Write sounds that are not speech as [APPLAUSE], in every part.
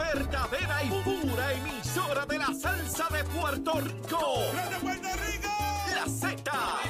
verdadera y pura emisora de la salsa de Puerto Rico. ¡La de Puerto Rico! La Z.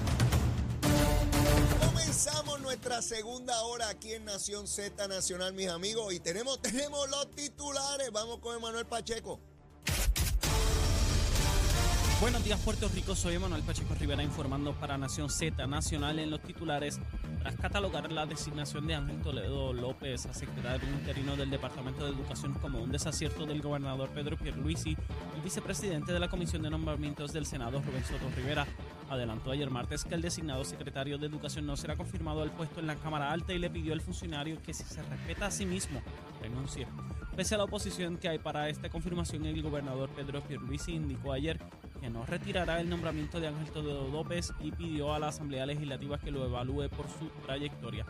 Comenzamos nuestra segunda hora aquí en Nación Z Nacional, mis amigos, y tenemos, tenemos los titulares. Vamos con Emanuel Pacheco. Buenos días Puerto Rico, soy Emanuel Pacheco Rivera informando para Nación Z Nacional en los titulares. Tras catalogar la designación de Ángel Toledo López a secretario interino del Departamento de Educación como un desacierto del gobernador Pedro Pierluisi, el vicepresidente de la Comisión de Nombramientos del Senado, Rubén Soto Rivera, adelantó ayer martes que el designado secretario de Educación no será confirmado al puesto en la Cámara Alta y le pidió al funcionario que si se respeta a sí mismo, renuncie. Pese a la oposición que hay para esta confirmación, el gobernador Pedro Pierluisi indicó ayer que no retirará el nombramiento de Ángel Toledo López y pidió a la Asamblea Legislativa que lo evalúe por su trayectoria.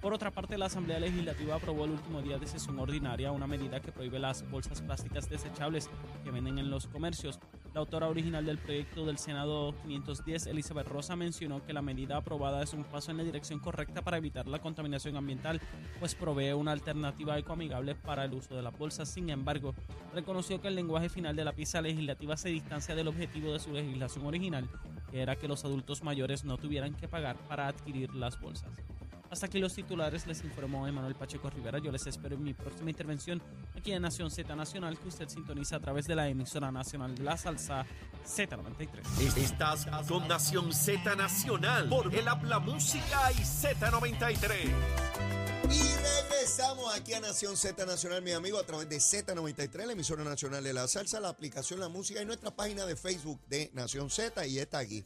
Por otra parte, la Asamblea Legislativa aprobó el último día de sesión ordinaria una medida que prohíbe las bolsas plásticas desechables que venden en los comercios. La autora original del proyecto del Senado 510, Elizabeth Rosa, mencionó que la medida aprobada es un paso en la dirección correcta para evitar la contaminación ambiental, pues provee una alternativa ecoamigable para el uso de las bolsas. Sin embargo, reconoció que el lenguaje final de la pieza legislativa se distancia del objetivo de su legislación original, que era que los adultos mayores no tuvieran que pagar para adquirir las bolsas. Hasta aquí los titulares, les informó Emanuel Pacheco Rivera. Yo les espero en mi próxima intervención aquí en Nación Z Nacional, que usted sintoniza a través de la emisora nacional de la salsa Z93. Estás con Nación Z Nacional por el Habla Música y Z93. Y regresamos aquí a Nación Z Nacional, mi amigo, a través de Z93, la emisora nacional de la salsa, la aplicación La Música y nuestra página de Facebook de Nación Z. Y está aquí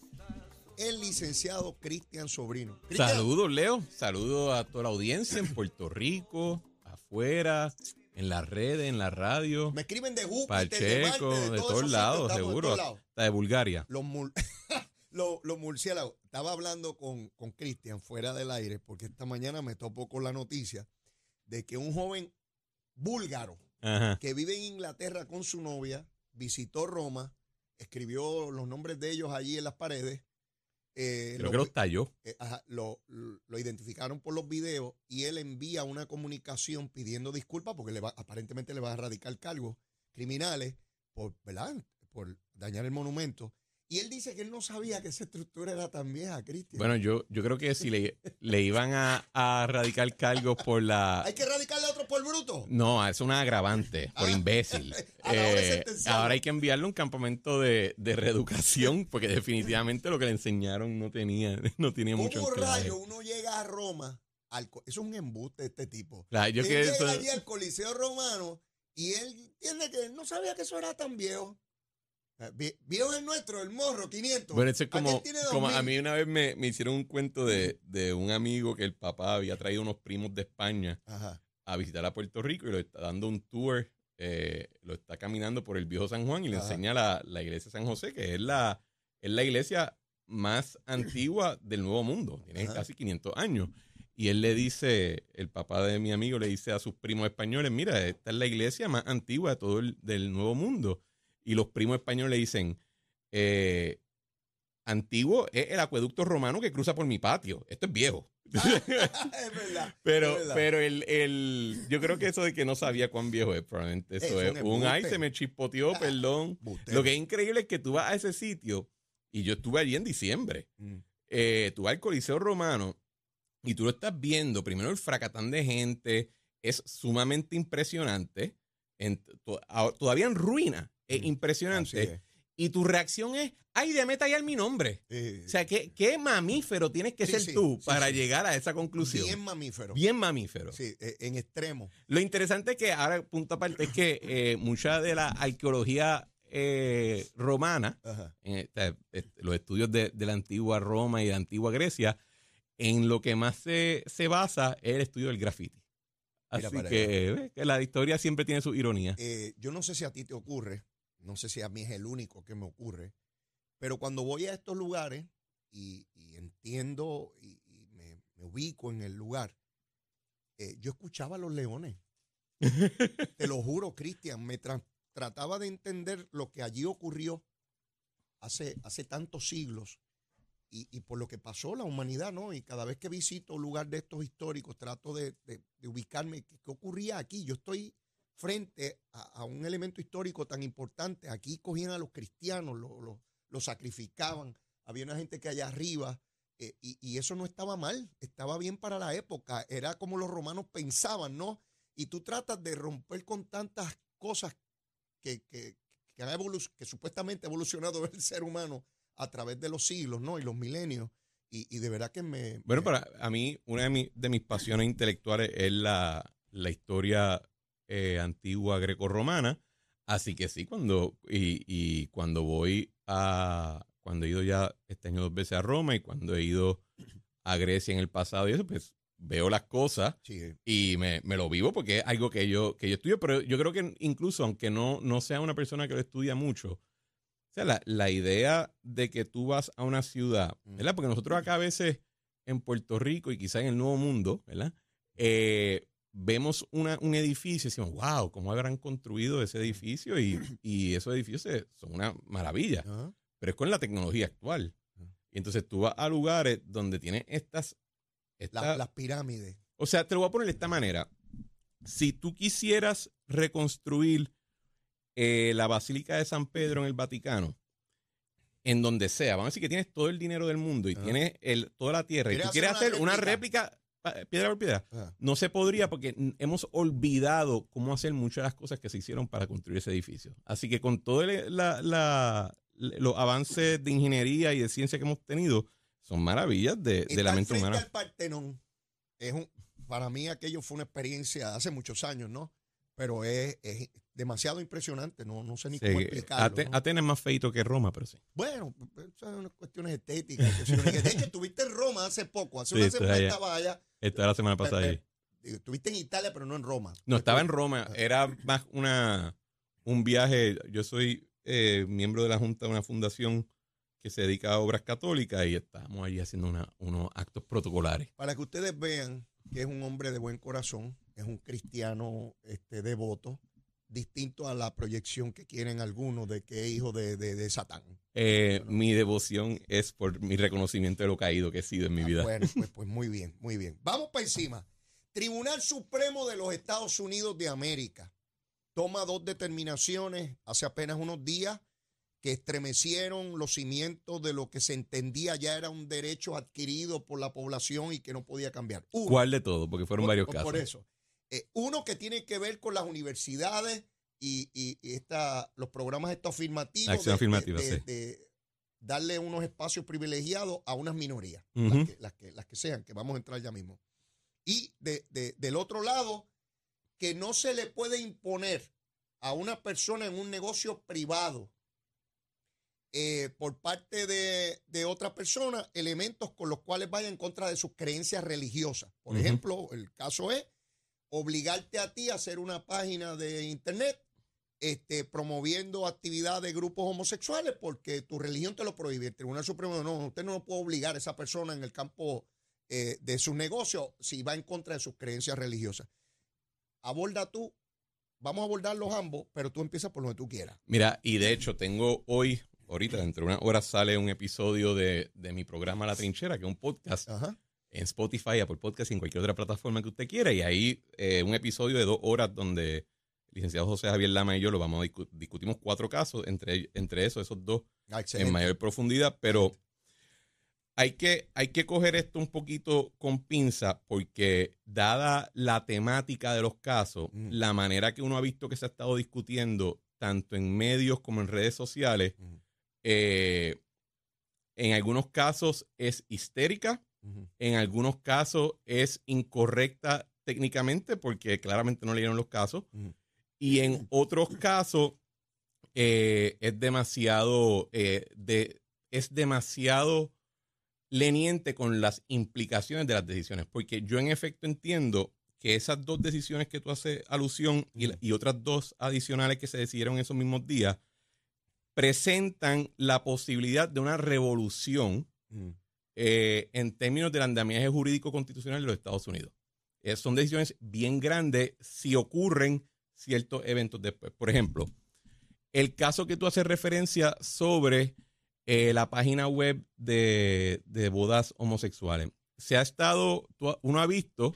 el licenciado Cristian Sobrino. Cristian, Saludos, Leo. Saludos a toda la audiencia en Puerto Rico, afuera, en las redes, en la radio. Me escriben de Júpiter, de Pacheco, de, de todos todos lados, de seguro. Hasta de Bulgaria. Los, mur- [LAUGHS] los, los murciélagos. Estaba hablando con, con Cristian fuera del aire porque esta mañana me topó con la noticia de que un joven búlgaro Ajá. que vive en Inglaterra con su novia visitó Roma, escribió los nombres de ellos allí en las paredes. Eh, Creo lo- que los talló. eh, ajá, lo, lo identificaron por los videos y él envía una comunicación pidiendo disculpas porque le va, aparentemente le va a erradicar cargos criminales por, ¿verdad? por dañar el monumento. Y él dice que él no sabía que esa estructura era tan vieja, Cristian. Bueno, yo, yo creo que si le, le iban a, a radicar cargos por la... ¿Hay que erradicarle a otro por bruto? No, es una agravante, por Ah. imbécil. [LAUGHS] Eh, ahora hay que enviarle a un campamento de, de reeducación, porque definitivamente lo que le enseñaron no tenía, no tenía mucho ¿Cómo anclaje. rayo uno llega a Roma? Al, eso es un embuste de este tipo. Claro, yo él que llega eso- allí al Coliseo Romano y él entiende que no sabía que eso era tan viejo. Eh, vie- Viejo es nuestro, el morro, 500. Bueno, eso es como, a 2000. mí una vez me, me hicieron un cuento de, de un amigo que el papá había traído unos primos de España Ajá. a visitar a Puerto Rico y lo está dando un tour, eh, lo está caminando por el viejo San Juan y le Ajá. enseña la, la iglesia de San José, que es la, es la iglesia más antigua del Nuevo Mundo, tiene Ajá. casi 500 años. Y él le dice, el papá de mi amigo le dice a sus primos españoles, mira, esta es la iglesia más antigua de todo el del Nuevo Mundo. Y los primos españoles le dicen, eh, antiguo es el acueducto romano que cruza por mi patio. Esto es viejo. [LAUGHS] es verdad. Pero, es verdad. pero el, el, yo creo que eso de que no sabía cuán viejo es, probablemente eso Es es. un ay, se me chispoteó, perdón. Bustero. Lo que es increíble es que tú vas a ese sitio, y yo estuve allí en diciembre, Mm. eh, tú vas al Coliseo Romano y tú lo estás viendo, primero el fracatán de gente, es sumamente impresionante, en- to- a- todavía en ruina, es Mm, impresionante, y tu reacción es, ay, déjame tallar mi nombre. O sea, ¿qué, qué mamífero tienes que Sí, ser sí, tú sí, para llegar a esa conclusión? bien mamífero. Bien mamífero. Sí, eh, en extremo. Lo interesante es que ahora, punto aparte, es que eh, mucha de la arqueología eh, romana, los estudios de, de la antigua Roma y de la antigua Grecia, en lo que más se, se basa es el estudio del graffiti. Así que, que la historia siempre tiene su ironía. Eh, yo no sé si a ti te ocurre, no sé si a mí es el único que me ocurre, pero cuando voy a estos lugares y, y entiendo y, y me, me ubico en el lugar, eh, yo escuchaba a los leones. [LAUGHS] Te lo juro, Cristian, me tra- trataba de entender lo que allí ocurrió hace, hace tantos siglos y, y por lo que pasó la humanidad, ¿no? Y cada vez que visito un lugar de estos históricos, trato de, de- de ubicarme, ¿qué, qué ocurría aquí? Yo estoy frente a, a un elemento histórico tan importante. Aquí cogían a los cristianos, lo- lo- los sacrificaban, había una gente que allá arriba, eh, y, y eso no estaba mal, estaba bien para la época, era como los romanos pensaban, ¿no? Y tú tratas de romper con tantas cosas que, que, que, han que supuestamente ha evolucionado [LAUGHS] el ser humano a través de los siglos, ¿no? Y los milenios. Y, y de verdad que me... Bueno, me- para a mí, una de, mi- de mis pasiones intelectuales es la, la historia eh, antigua grecorromana. Así que sí, cuando, y, y cuando voy a, cuando he ido ya este año dos veces a Roma y cuando he ido a Grecia en el pasado y eso, pues veo las cosas Sí, y me, me lo vivo porque es algo que yo, que yo estudio, pero yo creo que incluso aunque no, no sea una persona que lo estudia mucho, o sea, la, la idea de que tú vas a una ciudad, ¿verdad? Porque nosotros acá a veces en Puerto Rico y quizá en el Nuevo Mundo, ¿verdad? Eh, vemos una, un edificio y decimos, wow, ¿cómo habrán construido ese edificio? Y, [CLEARS THROAT] y esos edificios son una maravilla, pero es con la tecnología actual. Y entonces tú vas a lugares donde tienes estas... La- estas las pirámides. o sea, te lo voy a poner de esta manera. Si tú quisieras reconstruir eh, la Basílica de San Pedro en el Vaticano, en donde sea, vamos a decir que tienes todo el dinero del mundo y Ajá. tienes el, toda la tierra y tú ¿Quieres hacer una una réplica piedra por piedra, no se podría porque hemos olvidado cómo hacer muchas de las cosas que se hicieron para construir ese edificio. Así que con todos los avances de ingeniería y de ciencia que hemos tenido, son maravillas de, de la mente humana. al Partenón es un, para mí aquello fue una experiencia hace muchos años, ¿no? Pero es, es demasiado impresionante, no, no sé ni Sí, cómo explicarlo. Atenas es más feito que Roma, pero sí. Bueno, esas son unas cuestiones estéticas. dice, De hecho, estuviste en Roma hace poco, hace Sí, una semana allá. estaba allá. Esta era la semana pasada ahí. Estuviste en Italia, pero no en Roma. No, estaba en Roma. Era más una un viaje. Yo soy eh, miembro de la Junta de una fundación que se dedica a obras católicas y estábamos allí haciendo una- unos actos protocolares. Para que ustedes vean que es un hombre de buen corazón, es un cristiano este, devoto, distinto a la proyección que quieren algunos de que es hijo de, de- de Satán. Eh, Mi devoción es por mi reconocimiento de lo caído que he sido en mi Ah, vida. Bueno, pues, [LAUGHS] pues muy bien, muy bien. Vamos para encima. Tribunal Supremo de los Estados Unidos de América toma dos determinaciones hace apenas unos días que estremecieron los cimientos de lo que se entendía ya era un derecho adquirido por la población y que no podía cambiar. Uno, ¿Cuál de todo? Porque fueron por- varios por- casos. Por eso. Eh, uno que tiene que ver con las universidades y, y- y esta, los programas estos afirmativos. Acción afirmativa, de, sí. de darle unos espacios privilegiados a unas minorías, las, que, las, que, las que sean, que vamos a entrar ya mismo. Y de- de- del otro lado, que no se le puede imponer a una persona en un negocio privado eh, por parte de, de otra persona elementos con los cuales vaya en contra de sus creencias religiosas. Por ejemplo, el caso es obligarte a ti a hacer una página de internet este, promoviendo actividad de grupos homosexuales porque tu religión te lo prohíbe. El Tribunal Supremo no, usted no puede obligar a esa persona en el campo eh, de su negocio si va en contra de sus creencias religiosas. Aborda tú, vamos a abordarlos ambos, pero tú empiezas por lo que tú quieras. Mira, y de hecho tengo hoy, ahorita dentro de una hora sale un episodio de, de mi programa La Trinchera, que es un podcast Ajá. En Spotify, Apple Podcast y en cualquier otra plataforma que usted quiera. Y ahí eh, un episodio de dos horas donde el licenciado José Javier Lama y yo lo vamos a discu- discutimos cuatro casos, entre, entre esos, esos dos Ah, en mayor profundidad, pero hay que, hay que coger esto un poquito con pinza porque dada la temática de los casos, Mm. la manera que uno ha visto que se ha estado discutiendo tanto en medios como en redes sociales, Mm. eh, en algunos casos es histérica, En algunos casos es incorrecta técnicamente porque claramente no leyeron los casos. Y en otros casos eh, es demasiado, eh, de, es demasiado leniente con las implicaciones de las decisiones. Porque yo en efecto entiendo que esas dos decisiones que tú haces alusión y, otras dos adicionales que se decidieron esos mismos días presentan la posibilidad de una revolución Mm. Eh, en términos del andamiaje jurídico constitucional de los Estados Unidos. Eh, son decisiones bien grandes si ocurren ciertos eventos después. Por ejemplo, el caso que tú haces referencia sobre eh, la página web de, de bodas homosexuales. Se ha estado, uno ha visto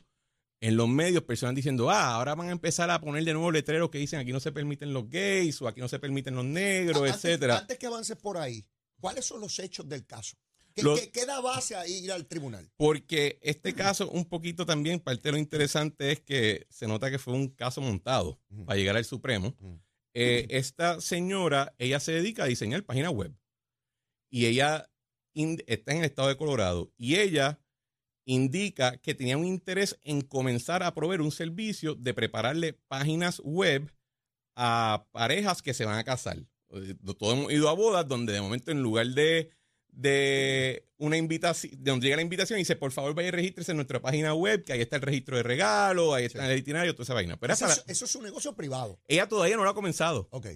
en los medios personas diciendo, ah, ahora van a empezar a poner de nuevo letreros que dicen aquí no se permiten los gays o aquí no se permiten los negros, Antes- etcétera. Antes que avances por ahí, ¿cuáles son los hechos del caso? ¿Qué, Lo- qué da base a ir al tribunal? Porque este caso, un poquito también, parte de lo interesante es que se nota que fue un caso montado para llegar al Supremo. Eh, esta señora, ella se dedica a diseñar páginas web. Y ella in- está en el estado de Colorado. Y ella indica que tenía un interés en comenzar a proveer un servicio de prepararle páginas web a parejas que se van a casar. Eh, Todos hemos ido a bodas donde de momento en lugar de, de una invitación, de donde llega la invitación y dice, por favor vaya y regístrese en nuestra página web, que ahí está el registro de regalo, ahí está Sí. el itinerario, toda esa vaina. Pero Eso, es, eso es un negocio privado. ella todavía no lo ha comenzado. Ok.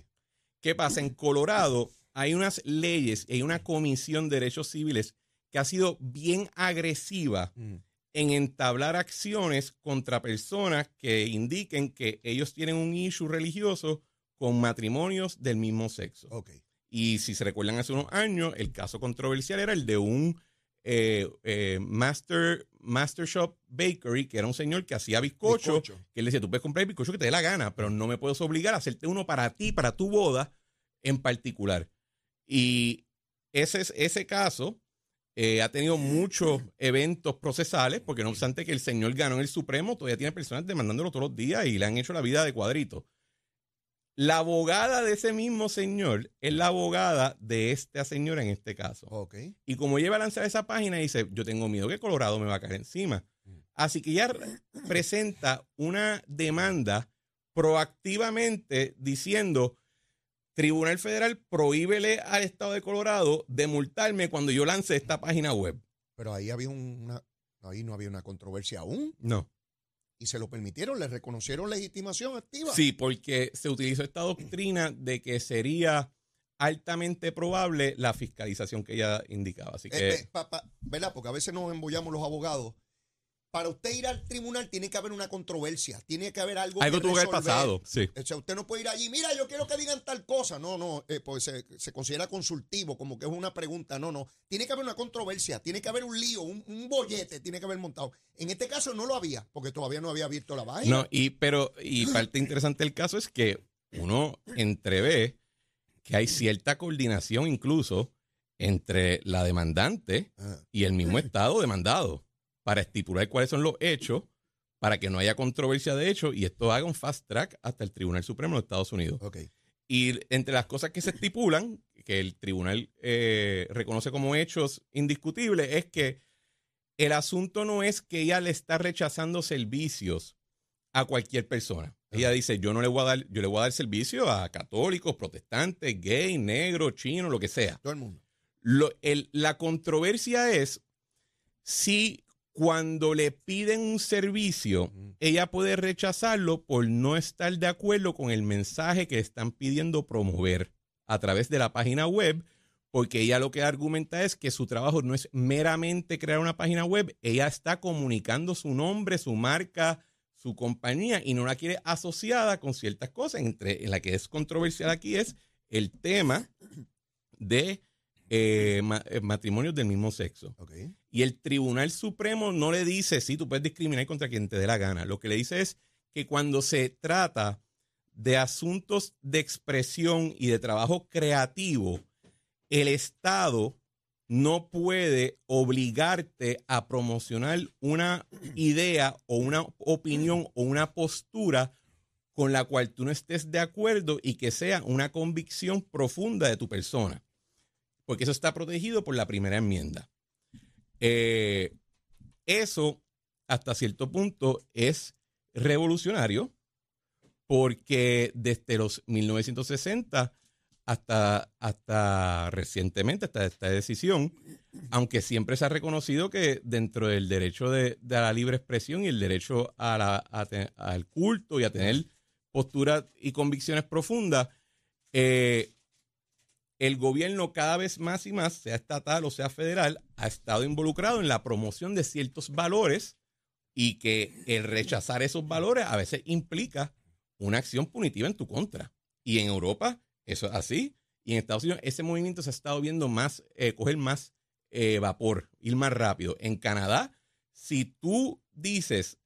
¿Qué pasa? En Colorado hay unas leyes y hay una comisión de derechos civiles que ha sido bien agresiva Mm. en entablar acciones contra personas que indiquen que ellos tienen un issue religioso con matrimonios del mismo sexo. Ok. Y si se recuerdan hace unos años, el caso controversial era el de un eh, eh, master, master Shop Bakery, que era un señor que hacía bizcocho, Bizcocho. que él decía, tú puedes comprar el bizcocho que te dé la gana, pero no me puedes obligar a hacerte uno para ti, para tu boda en particular. Y ese, es, ese caso eh, ha tenido muchos eventos procesales, porque no obstante que el señor ganó en el Supremo, todavía tiene personas demandándolo todos los días y le han hecho la vida de cuadrito. La abogada de ese mismo señor es la abogada de esta señora en este caso. Ok. Y como ella va a lanzar esa página, dice, yo tengo miedo que Colorado me va a caer encima. Así que ella re- presenta una demanda proactivamente diciendo, Tribunal Federal prohíbele al Estado de Colorado de multarme cuando yo lance esta página web. Pero ahí había una, ahí no había una controversia aún No. Y se lo permitieron, le reconocieron legitimación activa. Sí, porque se utilizó esta doctrina de que sería altamente probable la fiscalización que ella indicaba. Así que... Eh, eh, pa- pa- ¿Verdad? Porque a veces nos embollamos los abogados. Para usted ir al tribunal tiene que haber una controversia, tiene que haber algo, algo que tuvo que haber pasado. Sí. O sea, usted no puede ir allí, mira, yo quiero que digan tal cosa. No, no, eh, pues se, se considera consultivo, como que es una pregunta. No, no. Tiene que haber una controversia, tiene que haber un lío, un, un bollete, tiene que haber montado. En este caso no lo había, porque todavía no había abierto la vaina. No, y pero y parte interesante del caso es que uno entrevé que hay cierta coordinación incluso entre la demandante Ah, y el mismo estado demandado para estipular cuáles son los hechos para que no haya controversia de hecho y esto haga un fast track hasta el Tribunal Supremo de Estados Unidos. ok. Y entre las cosas que se estipulan, que el tribunal eh, reconoce como hechos indiscutibles, es que el asunto no es que ella le está rechazando servicios a cualquier persona. Ella dice, yo no le voy a dar, yo le voy a dar servicio a católicos, protestantes, gay, negro, chino, lo que sea. Todo el mundo. Lo- el- la controversia es si cuando le piden un servicio, ella puede rechazarlo por no estar de acuerdo con el mensaje que están pidiendo promover a través de la página web, porque ella lo que argumenta es que su trabajo no es meramente crear una página web, ella está comunicando su nombre, su marca, su compañía y no la quiere asociada con ciertas cosas, entre en la que es controversial aquí es el tema de eh, ma- eh, matrimonios del mismo sexo. Ok. Y el Tribunal Supremo no le dice, sí, tú puedes discriminar contra quien te dé la gana. Lo que le dice es que cuando se trata de asuntos de expresión y de trabajo creativo, el Estado no puede obligarte a promocionar una idea o una opinión o una postura con la cual tú no estés de acuerdo y que sea una convicción profunda de tu persona. Porque eso está protegido por la primera enmienda. Eh, eso, hasta cierto punto, es revolucionario porque desde los 1960 hasta, hasta recientemente, hasta esta decisión, aunque siempre se ha reconocido que dentro del derecho de, de la libre expresión y el derecho al culto y a tener posturas y convicciones profundas, eh, el gobierno cada vez más y más, sea estatal o sea federal, ha estado involucrado en la promoción de ciertos valores y que el rechazar esos valores a veces implica una acción punitiva en tu contra. Y en Europa eso es así. Y en Estados Unidos ese movimiento se ha estado viendo más, eh, coger más eh, vapor, ir más rápido. En Canadá, si tú dices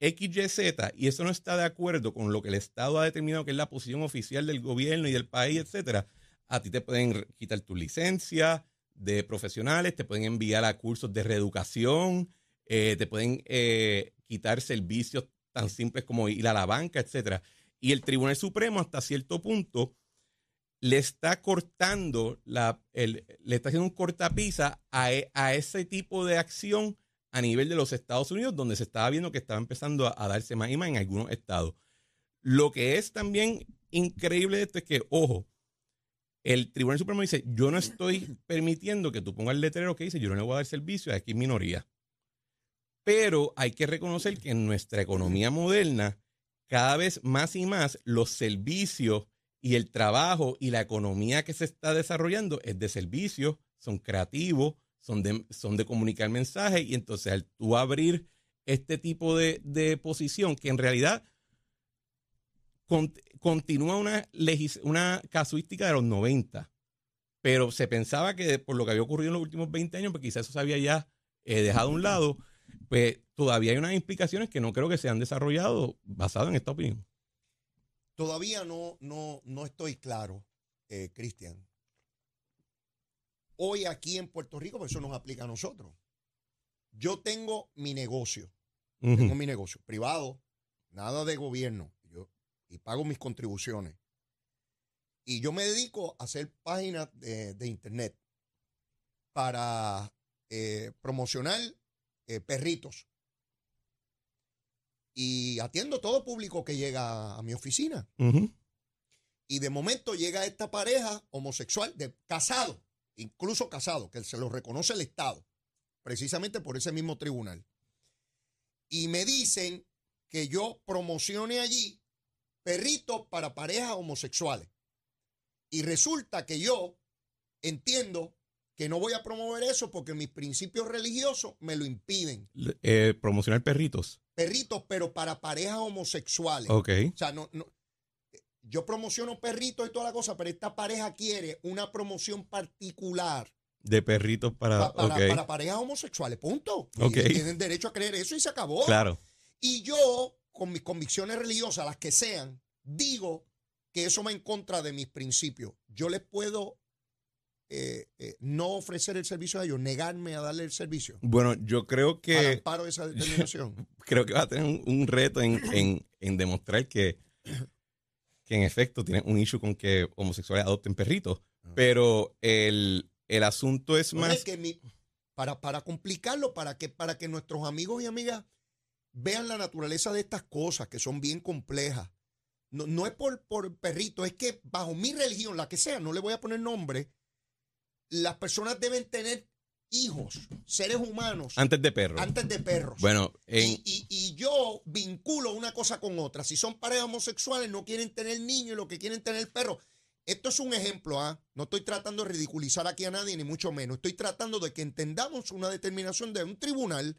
XYZ y eso no está de acuerdo con lo que el Estado ha determinado que es la posición oficial del gobierno y del país, etcétera, a ti te pueden quitar tu licencia de profesionales, te pueden enviar a cursos de reeducación, eh, te pueden eh, quitar servicios tan simples como ir a la banca, etcétera. Y el Tribunal Supremo hasta cierto punto le está cortando, la, le está haciendo un cortapisa a, e- a ese tipo de acción a nivel de los Estados Unidos, donde se estaba viendo que estaba empezando a, a darse más y más en algunos estados. Lo que es también increíble de esto es que, ojo, el Tribunal Supremo dice, yo no estoy permitiendo que tú pongas el letrero que dice, yo no le voy a dar servicio a X minoría. Pero hay que reconocer que en nuestra economía moderna, cada vez más y más los servicios y el trabajo y la economía que se está desarrollando es de servicios, son creativos, son de, son de comunicar mensajes y entonces al tú abrir este tipo de, de posición que en realidad con- continúa una, legis- una casuística de los 90, pero se pensaba que por lo que había ocurrido en los últimos 20 años, pues quizás eso se había ya eh, dejado a un lado, pues todavía hay unas implicaciones que no creo que se han desarrollado basado en esta opinión. Todavía no, no, no estoy claro, eh, Cristian. Hoy aquí en Puerto Rico, pues eso nos aplica a nosotros. Yo tengo mi negocio, tengo mi negocio privado, nada de gobierno, y pago mis contribuciones. Y yo me dedico a hacer páginas de, de internet para eh, promocionar eh, perritos. Y atiendo todo público que llega a mi oficina. Y de momento llega esta pareja homosexual, de, casado, incluso casado, que se lo reconoce el Estado, precisamente por ese mismo tribunal. Y me dicen que yo promocione allí perritos para parejas homosexuales. Y resulta que yo entiendo que no voy a promover eso porque mis principios religiosos me lo impiden. Eh, promocionar perritos. Perritos, pero para parejas homosexuales. Ok. O sea, no, no. Yo promociono perritos y toda la cosa, pero esta pareja quiere una promoción particular De perritos para. pa- para, parejas homosexuales. Punto. Y Ok. ellos tienen derecho a creer eso y se acabó. Claro. Y yo, con mis convicciones religiosas, las que sean, digo que eso va en contra de mis principios. Yo les puedo eh, eh, no ofrecer el servicio a ellos, negarme a darle el servicio. Bueno, yo creo Al que. amparo de esa determinación. [LAUGHS] creo que va a tener un, un reto en, en- en demostrar que, que en efecto tienen un issue con que homosexuales adopten perritos. Pero el, el asunto es No, más. es que mi- para, para complicarlo, para que, para que nuestros amigos y amigas vean la naturaleza de estas cosas que son bien complejas. No, no es por, por perrito, es que bajo mi religión, la que sea, no le voy a poner nombre, las personas deben tener hijos, seres humanos, Antes de perros. antes de perros. Bueno, en, Y, y- y yo vinculo una cosa con otra. Si son parejas homosexuales, no quieren tener niños y lo que quieren tener perros. Esto es un ejemplo, ¿ah? No estoy tratando de ridiculizar aquí a nadie, ni mucho menos. Estoy tratando de que entendamos una determinación de un tribunal,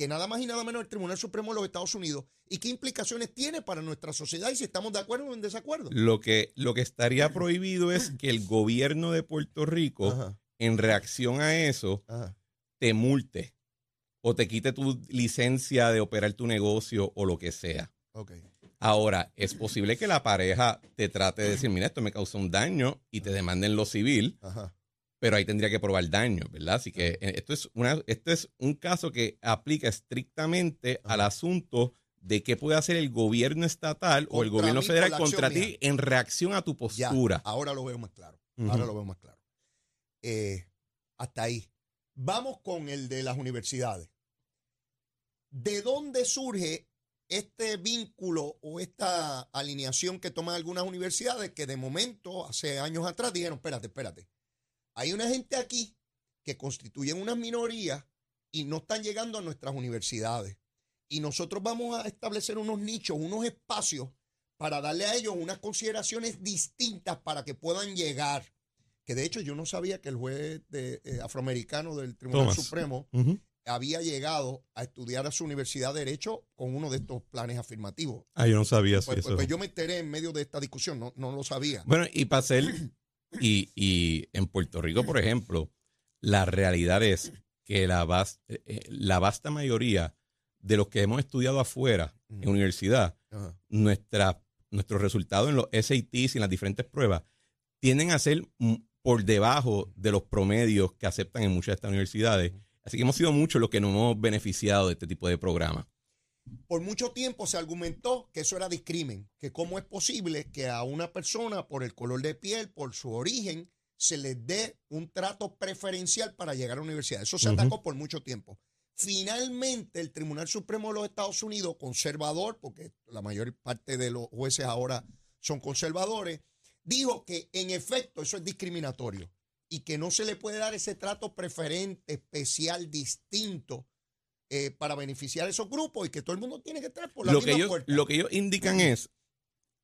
que nada más y nada menos el Tribunal Supremo de los Estados Unidos, y qué implicaciones tiene para nuestra sociedad y si estamos de acuerdo o en desacuerdo. lo que, lo que estaría prohibido es que el gobierno de Puerto Rico, Ajá, en reacción a eso, ajá. te multe o te quite tu licencia de operar tu negocio o lo que sea. Ok. Ahora, es posible que la pareja te trate de decir, mira, esto me causó un daño y te demanden lo civil, Ajá. Pero ahí tendría que probar daño, ¿verdad? Así que eh, esto es, una, esto es un caso que aplica estrictamente al asunto de qué puede hacer el gobierno estatal o el gobierno federal contra ti mía. en reacción a tu Ya, postura. ahora lo veo más claro. Ahora lo veo más claro. Eh, hasta ahí. Vamos con el de las universidades. ¿De dónde surge este vínculo o esta alineación que toman algunas universidades que de momento, hace años atrás, dijeron, espérate, espérate, hay una gente aquí que constituyen una minoría y no están llegando a nuestras universidades. Y nosotros vamos a establecer unos nichos, unos espacios para darle a ellos unas consideraciones distintas para que puedan llegar. Que de hecho yo no sabía que el juez de, eh, afroamericano del Tribunal Thomas. Supremo había llegado a estudiar a su universidad de Derecho con uno de estos planes afirmativos. Ah, yo no sabía Pues, pues- eso. pues yo me enteré en medio de esta discusión, no, no lo sabía. Bueno, y para ser, [CLEARS THROAT] y, y en Puerto Rico, por ejemplo, la realidad es que la, eh, eh, la vasta mayoría de los que hemos estudiado afuera, en universidad, nuestra, nuestros resultados en los SATs y en las diferentes pruebas tienden a ser mm, por debajo de los promedios que aceptan en muchas de estas universidades. Así que hemos sido muchos los que nos hemos beneficiado de este tipo de programas. Por mucho tiempo se argumentó que eso era discrimen, que cómo es posible que a una persona por el color de piel, por su origen, se les dé un trato preferencial para llegar a la universidad. Eso se Ujú. atacó por mucho tiempo. Finalmente, el Tribunal Supremo de los Estados Unidos, conservador, porque la mayor parte de los jueces ahora son conservadores, dijo que en efecto eso es discriminatorio y que no se le puede dar ese trato preferente, especial, distinto eh, para beneficiar a esos grupos y que todo el mundo tiene que entrar por la Lo misma que, ellos, puerta. lo que ellos indican es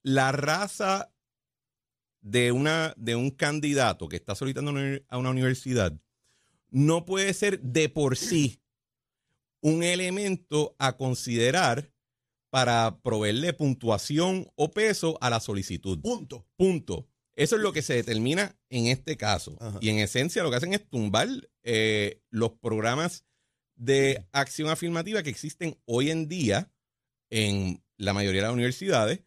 la raza de, una, de un candidato que está solicitando a una universidad no puede ser de por sí un elemento a considerar para proveerle puntuación o peso a la solicitud. Punto. Punto. Eso es lo que se determina en este caso. Ajá. Y en esencia lo que hacen es tumbar eh, los programas de acción afirmativa que existen hoy en día en la mayoría de las universidades,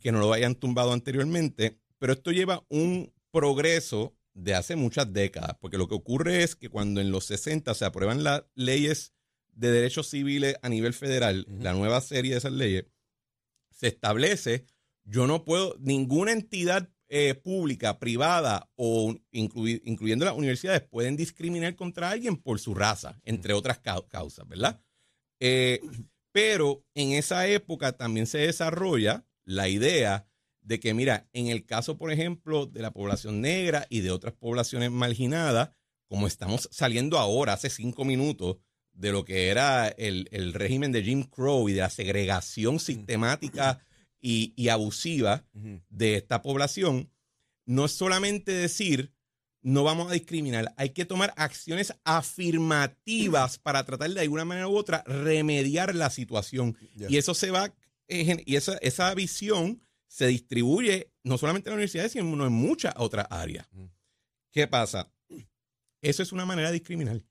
que no lo hayan tumbado anteriormente, pero esto lleva un progreso de hace muchas décadas, porque lo que ocurre es que cuando en los 60 se aprueban las leyes de derechos civiles a nivel federal, la nueva serie de esas leyes, se establece, yo no puedo, ninguna entidad eh, pública, privada o incluyendo las universidades pueden discriminar contra alguien por su raza, entre otras cau- causas, ¿verdad? Eh, pero en esa época también se desarrolla la idea de que, mira, en el caso, por ejemplo, de la población negra y de otras poblaciones marginadas, como estamos saliendo ahora, hace cinco minutos, de lo que era el, el régimen de Jim Crow y de la segregación sistemática y, y abusiva de esta población, no es solamente decir no vamos a discriminar, hay que tomar acciones afirmativas para tratar de alguna manera u otra remediar la situación. Y eso se va, eh, y esa, esa visión se distribuye no solamente en las universidades, sino en muchas otras áreas. ¿Qué pasa? Eso es una manera de discriminar.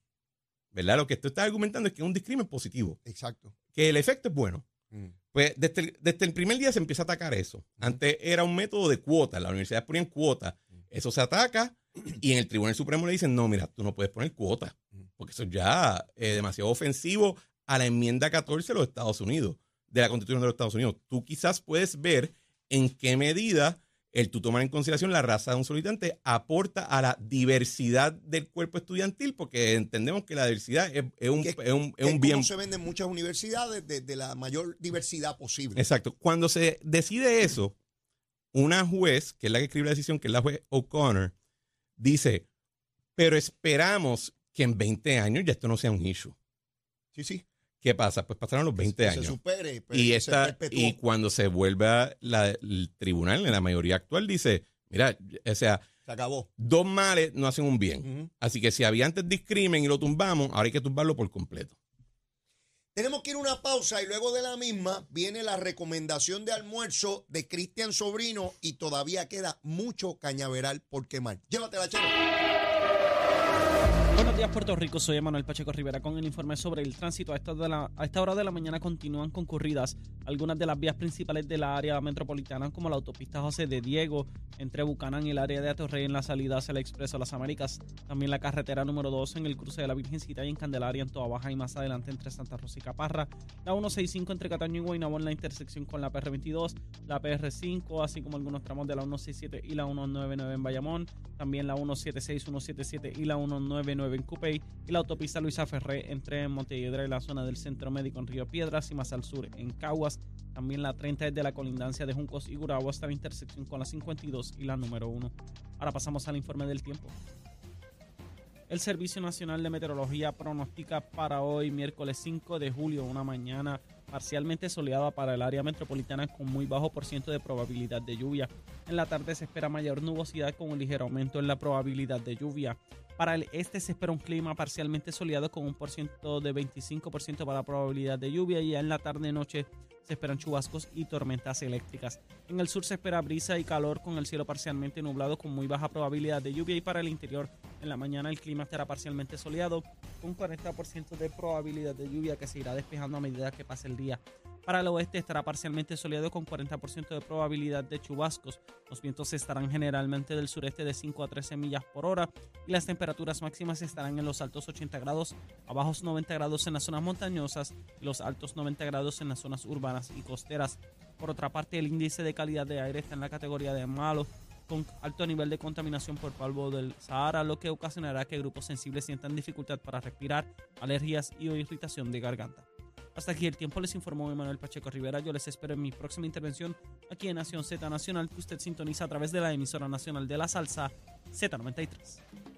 ¿Verdad? Lo que tú estás argumentando es que es un discrimen positivo, Exacto. que el efecto es bueno. Mm. Pues desde el, desde el primer día se empieza a atacar eso. Antes era un método de cuotas, las universidades ponían cuotas. Eso se ataca y en el Tribunal Supremo le dicen, no, mira, tú no puedes poner cuotas, porque eso ya es demasiado ofensivo a la enmienda 14 de los Estados Unidos, de la Constitución de los Estados Unidos. Tú quizás puedes ver en qué medida el tú tomar en consideración la raza de un solicitante aporta a la diversidad del cuerpo estudiantil, porque entendemos que la diversidad es, es un, Que- es un- es un bien se venden muchas universidades de, de la mayor diversidad posible. Exacto. Cuando se decide eso, una juez, que es la que escribe la decisión, que es la juez O'Connor, dice, pero esperamos que en 20 años ya esto no sea un issue. Sí, sí. ¿Qué pasa? Pues pasaron los 20 Que años. Se supere, pero y, esta, se y cuando se vuelve la- el tribunal, en la mayoría actual, dice, mira, o sea, se acabó. dos males no hacen un bien. Así que si había antes discrimen y lo tumbamos, ahora hay que tumbarlo por completo. Tenemos que ir a una pausa y luego de la misma viene la recomendación de almuerzo de Cristian Sobrino y todavía queda mucho cañaveral por quemar. Llévatela, chero. Buenos días, Puerto Rico. Soy Emanuel Pacheco Rivera con el informe sobre el tránsito. A esta, de la- a esta hora de la mañana continúan concurridas algunas de las vías principales de la área metropolitana, como la autopista José de Diego entre Bucanán y el área de Atorrey en la salida hacia el Expreso Las Américas. También la carretera número 2 en el cruce de la Virgencita y en Candelaria en Toa Baja y más adelante entre Santa Rosa y Caparra. La 165 entre Cataño y Guaynabo en la intersección con la PR22, la PR5, así como algunos tramos de la 167 y la 199 en Bayamón. También la 176, 177 y la 199 99 en Cupey y la autopista Luisa Ferré entre Montelledra y la zona del Centro Médico en Río Piedras y más al sur en Caguas. También la 30 es de la colindancia de Juncos y Gurabo hasta la intersección con la 52 y la número 1. Ahora pasamos al informe del tiempo. El Servicio Nacional de Meteorología pronostica para hoy, miércoles 5 de julio, una mañana parcialmente soleada para el área metropolitana con muy bajo por ciento de probabilidad de lluvia. En la tarde se espera mayor nubosidad con un ligero aumento en la probabilidad de lluvia. Para el este se espera un clima parcialmente soleado con un por ciento de 25% para la probabilidad de lluvia y en la tarde-noche esperan chubascos y tormentas eléctricas. En el sur se espera brisa y calor con el cielo parcialmente nublado con muy baja probabilidad de lluvia y para el interior en la mañana el clima estará parcialmente soleado con 40% de probabilidad de lluvia que se irá despejando a medida que pase el día. Para el oeste estará parcialmente soleado con 40% de probabilidad de chubascos. Los vientos estarán generalmente del sureste de 5 a 13 millas por hora y las temperaturas máximas estarán en los altos 80 grados, a bajos 90 grados en las zonas montañosas y los altos 90 grados en las zonas urbanas y costeras. Por otra parte, el índice de calidad de aire está en la categoría de malo con alto nivel de contaminación por polvo del Sahara, lo que ocasionará que grupos sensibles sientan dificultad para respirar, alergias y o irritación de garganta. Hasta aquí el tiempo les informó Emanuel Pacheco Rivera. Yo les espero en mi próxima intervención aquí en Nación Z Nacional, que usted sintoniza a través de la emisora nacional de la salsa Z93.